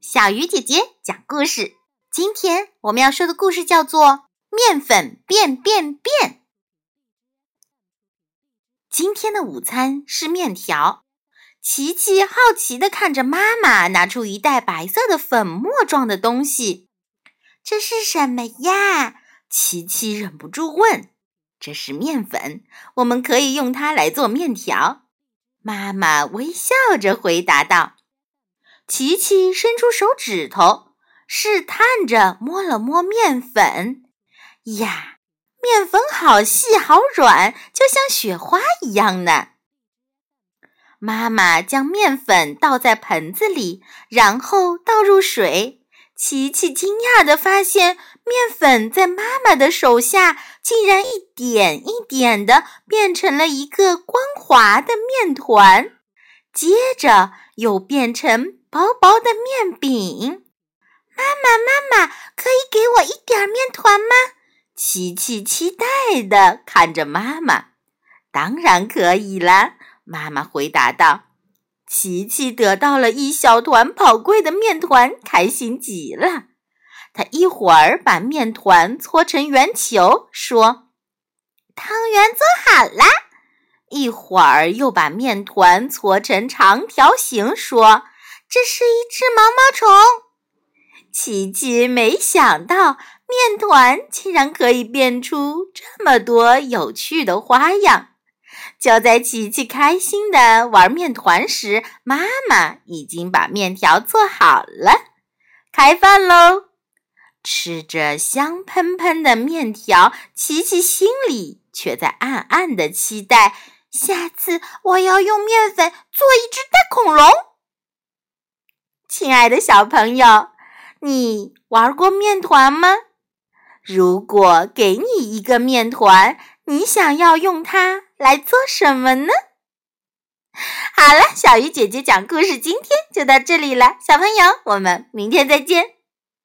小鱼姐姐讲故事。今天我们要说的故事叫做《面粉变变变》。今天的午餐是面条。琪琪好奇地看着妈妈拿出一袋白色的粉末状的东西，这是什么呀？琪琪忍不住问。这是面粉，我们可以用它来做面条。妈妈微笑着回答道。琪琪伸出手指头，试探着摸了摸面粉，呀，面粉好细好软，就像雪花一样呢。妈妈将面粉倒在盆子里，然后倒入水。琪琪惊讶地发现，面粉在妈妈的手下竟然一点一点地变成了一个光滑的面团，接着又变成。薄薄的面饼，妈妈，妈妈，可以给我一点面团吗？琪琪期待地看着妈妈。当然可以啦，妈妈回答道。琪琪得到了一小团宝贵的面团，开心极了。他一会儿把面团搓成圆球，说：“汤圆做好了。”一会儿又把面团搓成长条形，说。这是一只毛毛虫，琪琪没想到面团竟然可以变出这么多有趣的花样。就在琪琪开心的玩面团时，妈妈已经把面条做好了，开饭喽！吃着香喷喷的面条，琪琪心里却在暗暗的期待：下次我要用面粉做一只大恐龙。亲爱的小朋友，你玩过面团吗？如果给你一个面团，你想要用它来做什么呢？好了，小鱼姐姐讲故事，今天就到这里了。小朋友，我们明天再见。